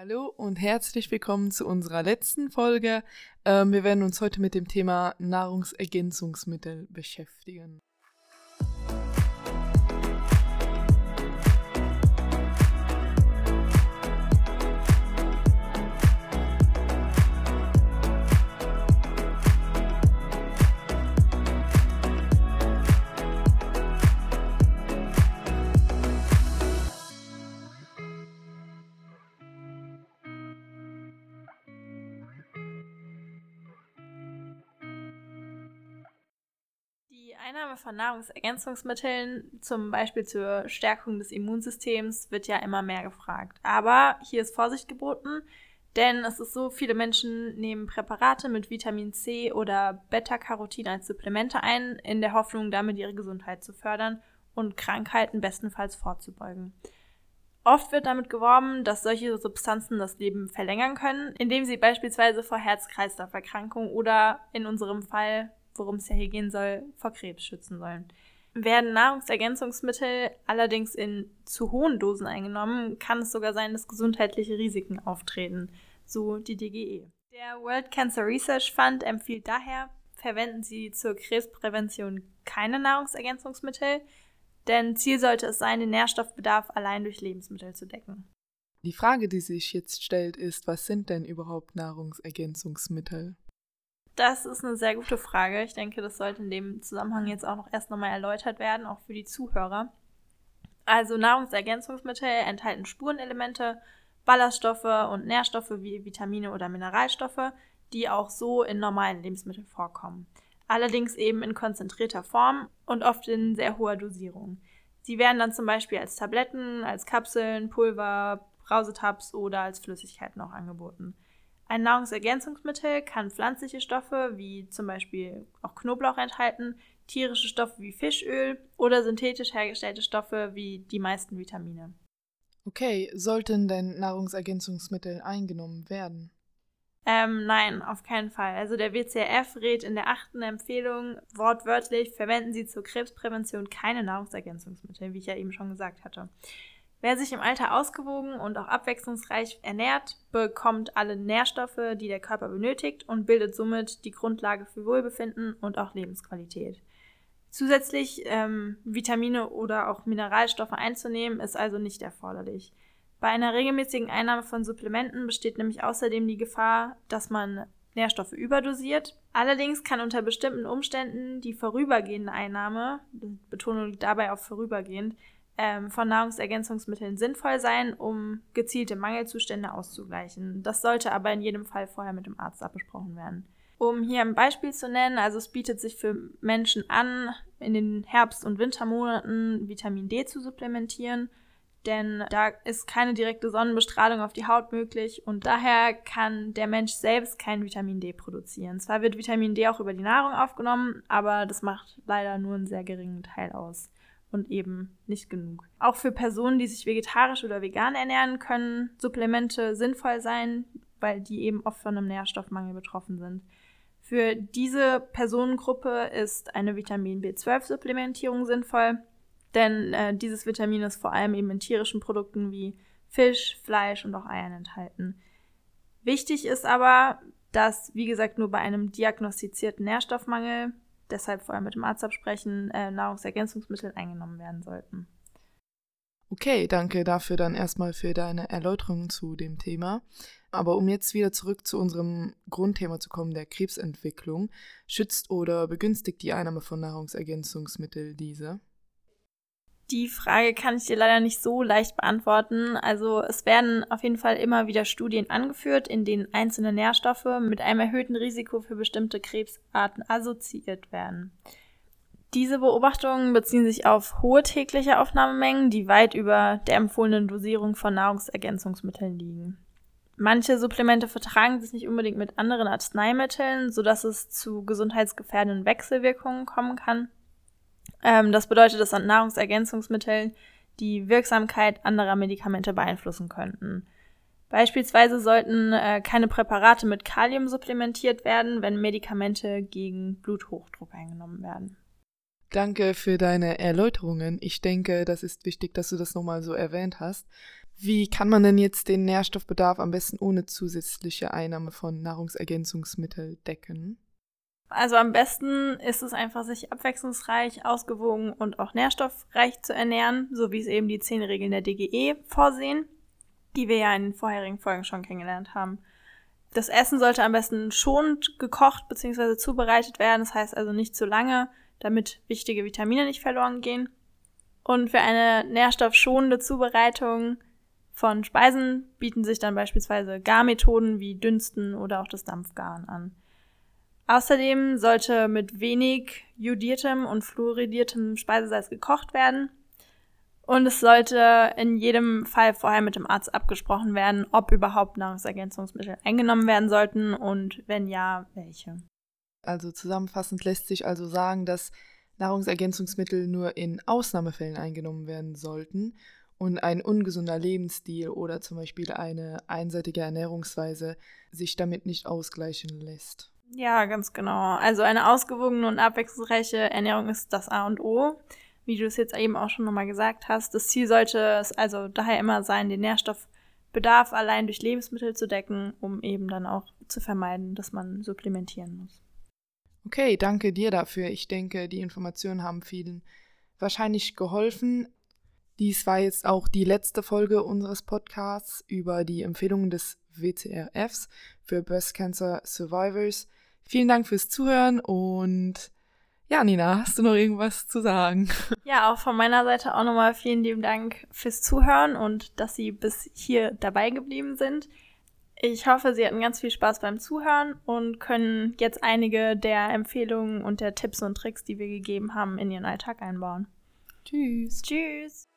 Hallo und herzlich willkommen zu unserer letzten Folge. Ähm, wir werden uns heute mit dem Thema Nahrungsergänzungsmittel beschäftigen. Einnahme von Nahrungsergänzungsmitteln, zum Beispiel zur Stärkung des Immunsystems, wird ja immer mehr gefragt. Aber hier ist Vorsicht geboten, denn es ist so, viele Menschen nehmen Präparate mit Vitamin C oder Beta-Carotin als Supplemente ein, in der Hoffnung, damit ihre Gesundheit zu fördern und Krankheiten bestenfalls vorzubeugen. Oft wird damit geworben, dass solche Substanzen das Leben verlängern können, indem sie beispielsweise vor Herz-Kreislauf-Erkrankungen oder in unserem Fall worum es ja hier gehen soll, vor Krebs schützen sollen. Werden Nahrungsergänzungsmittel allerdings in zu hohen Dosen eingenommen, kann es sogar sein, dass gesundheitliche Risiken auftreten, so die DGE. Der World Cancer Research Fund empfiehlt daher, verwenden Sie zur Krebsprävention keine Nahrungsergänzungsmittel, denn Ziel sollte es sein, den Nährstoffbedarf allein durch Lebensmittel zu decken. Die Frage, die sich jetzt stellt, ist, was sind denn überhaupt Nahrungsergänzungsmittel? Das ist eine sehr gute Frage. Ich denke, das sollte in dem Zusammenhang jetzt auch noch erst nochmal erläutert werden, auch für die Zuhörer. Also Nahrungsergänzungsmittel enthalten Spurenelemente, Ballaststoffe und Nährstoffe wie Vitamine oder Mineralstoffe, die auch so in normalen Lebensmitteln vorkommen. Allerdings eben in konzentrierter Form und oft in sehr hoher Dosierung. Sie werden dann zum Beispiel als Tabletten, als Kapseln, Pulver, Brausetabs oder als Flüssigkeiten auch angeboten. Ein Nahrungsergänzungsmittel kann pflanzliche Stoffe wie zum Beispiel auch Knoblauch enthalten, tierische Stoffe wie Fischöl oder synthetisch hergestellte Stoffe wie die meisten Vitamine. Okay, sollten denn Nahrungsergänzungsmittel eingenommen werden? Ähm, nein, auf keinen Fall. Also der WCRF rät in der achten Empfehlung wortwörtlich, verwenden Sie zur Krebsprävention keine Nahrungsergänzungsmittel, wie ich ja eben schon gesagt hatte. Wer sich im Alter ausgewogen und auch abwechslungsreich ernährt, bekommt alle Nährstoffe, die der Körper benötigt und bildet somit die Grundlage für Wohlbefinden und auch Lebensqualität. Zusätzlich ähm, Vitamine oder auch Mineralstoffe einzunehmen, ist also nicht erforderlich. Bei einer regelmäßigen Einnahme von Supplementen besteht nämlich außerdem die Gefahr, dass man Nährstoffe überdosiert. Allerdings kann unter bestimmten Umständen die vorübergehende Einnahme, Betonung dabei auf vorübergehend, ähm, von Nahrungsergänzungsmitteln sinnvoll sein, um gezielte Mangelzustände auszugleichen. Das sollte aber in jedem Fall vorher mit dem Arzt abgesprochen werden. Um hier ein Beispiel zu nennen, also es bietet sich für Menschen an, in den Herbst- und Wintermonaten Vitamin D zu supplementieren, denn da ist keine direkte Sonnenbestrahlung auf die Haut möglich und daher kann der Mensch selbst kein Vitamin D produzieren. Zwar wird Vitamin D auch über die Nahrung aufgenommen, aber das macht leider nur einen sehr geringen Teil aus und eben nicht genug. Auch für Personen, die sich vegetarisch oder vegan ernähren, können Supplemente sinnvoll sein, weil die eben oft von einem Nährstoffmangel betroffen sind. Für diese Personengruppe ist eine Vitamin B12-Supplementierung sinnvoll, denn äh, dieses Vitamin ist vor allem eben in tierischen Produkten wie Fisch, Fleisch und auch Eiern enthalten. Wichtig ist aber, dass, wie gesagt, nur bei einem diagnostizierten Nährstoffmangel deshalb vorher mit dem Arzt absprechen, äh, Nahrungsergänzungsmittel eingenommen werden sollten. Okay, danke dafür dann erstmal für deine Erläuterung zu dem Thema. Aber um jetzt wieder zurück zu unserem Grundthema zu kommen, der Krebsentwicklung, schützt oder begünstigt die Einnahme von Nahrungsergänzungsmitteln diese? Die Frage kann ich dir leider nicht so leicht beantworten. Also es werden auf jeden Fall immer wieder Studien angeführt, in denen einzelne Nährstoffe mit einem erhöhten Risiko für bestimmte Krebsarten assoziiert werden. Diese Beobachtungen beziehen sich auf hohe tägliche Aufnahmemengen, die weit über der empfohlenen Dosierung von Nahrungsergänzungsmitteln liegen. Manche Supplemente vertragen sich nicht unbedingt mit anderen Arzneimitteln, sodass es zu gesundheitsgefährdenden Wechselwirkungen kommen kann. Ähm, das bedeutet, dass an Nahrungsergänzungsmitteln die Wirksamkeit anderer Medikamente beeinflussen könnten. Beispielsweise sollten äh, keine Präparate mit Kalium supplementiert werden, wenn Medikamente gegen Bluthochdruck eingenommen werden. Danke für deine Erläuterungen. Ich denke, das ist wichtig, dass du das nochmal so erwähnt hast. Wie kann man denn jetzt den Nährstoffbedarf am besten ohne zusätzliche Einnahme von Nahrungsergänzungsmitteln decken? Also am besten ist es einfach, sich abwechslungsreich, ausgewogen und auch nährstoffreich zu ernähren, so wie es eben die zehn Regeln der DGE vorsehen, die wir ja in den vorherigen Folgen schon kennengelernt haben. Das Essen sollte am besten schonend gekocht bzw. zubereitet werden, das heißt also nicht zu lange, damit wichtige Vitamine nicht verloren gehen. Und für eine nährstoffschonende Zubereitung von Speisen bieten sich dann beispielsweise Garmethoden wie Dünsten oder auch das Dampfgaren an. Außerdem sollte mit wenig jodiertem und fluoridiertem Speisesalz gekocht werden. Und es sollte in jedem Fall vorher mit dem Arzt abgesprochen werden, ob überhaupt Nahrungsergänzungsmittel eingenommen werden sollten und wenn ja, welche. Also zusammenfassend lässt sich also sagen, dass Nahrungsergänzungsmittel nur in Ausnahmefällen eingenommen werden sollten und ein ungesunder Lebensstil oder zum Beispiel eine einseitige Ernährungsweise sich damit nicht ausgleichen lässt. Ja, ganz genau. Also eine ausgewogene und abwechslungsreiche Ernährung ist das A und O, wie du es jetzt eben auch schon nochmal gesagt hast. Das Ziel sollte es also daher immer sein, den Nährstoffbedarf allein durch Lebensmittel zu decken, um eben dann auch zu vermeiden, dass man supplementieren muss. Okay, danke dir dafür. Ich denke, die Informationen haben vielen wahrscheinlich geholfen. Dies war jetzt auch die letzte Folge unseres Podcasts über die Empfehlungen des WCRFs für Breast Cancer Survivors. Vielen Dank fürs Zuhören und ja, Nina, hast du noch irgendwas zu sagen? Ja, auch von meiner Seite auch nochmal vielen lieben Dank fürs Zuhören und dass Sie bis hier dabei geblieben sind. Ich hoffe, Sie hatten ganz viel Spaß beim Zuhören und können jetzt einige der Empfehlungen und der Tipps und Tricks, die wir gegeben haben, in Ihren Alltag einbauen. Tschüss. Tschüss.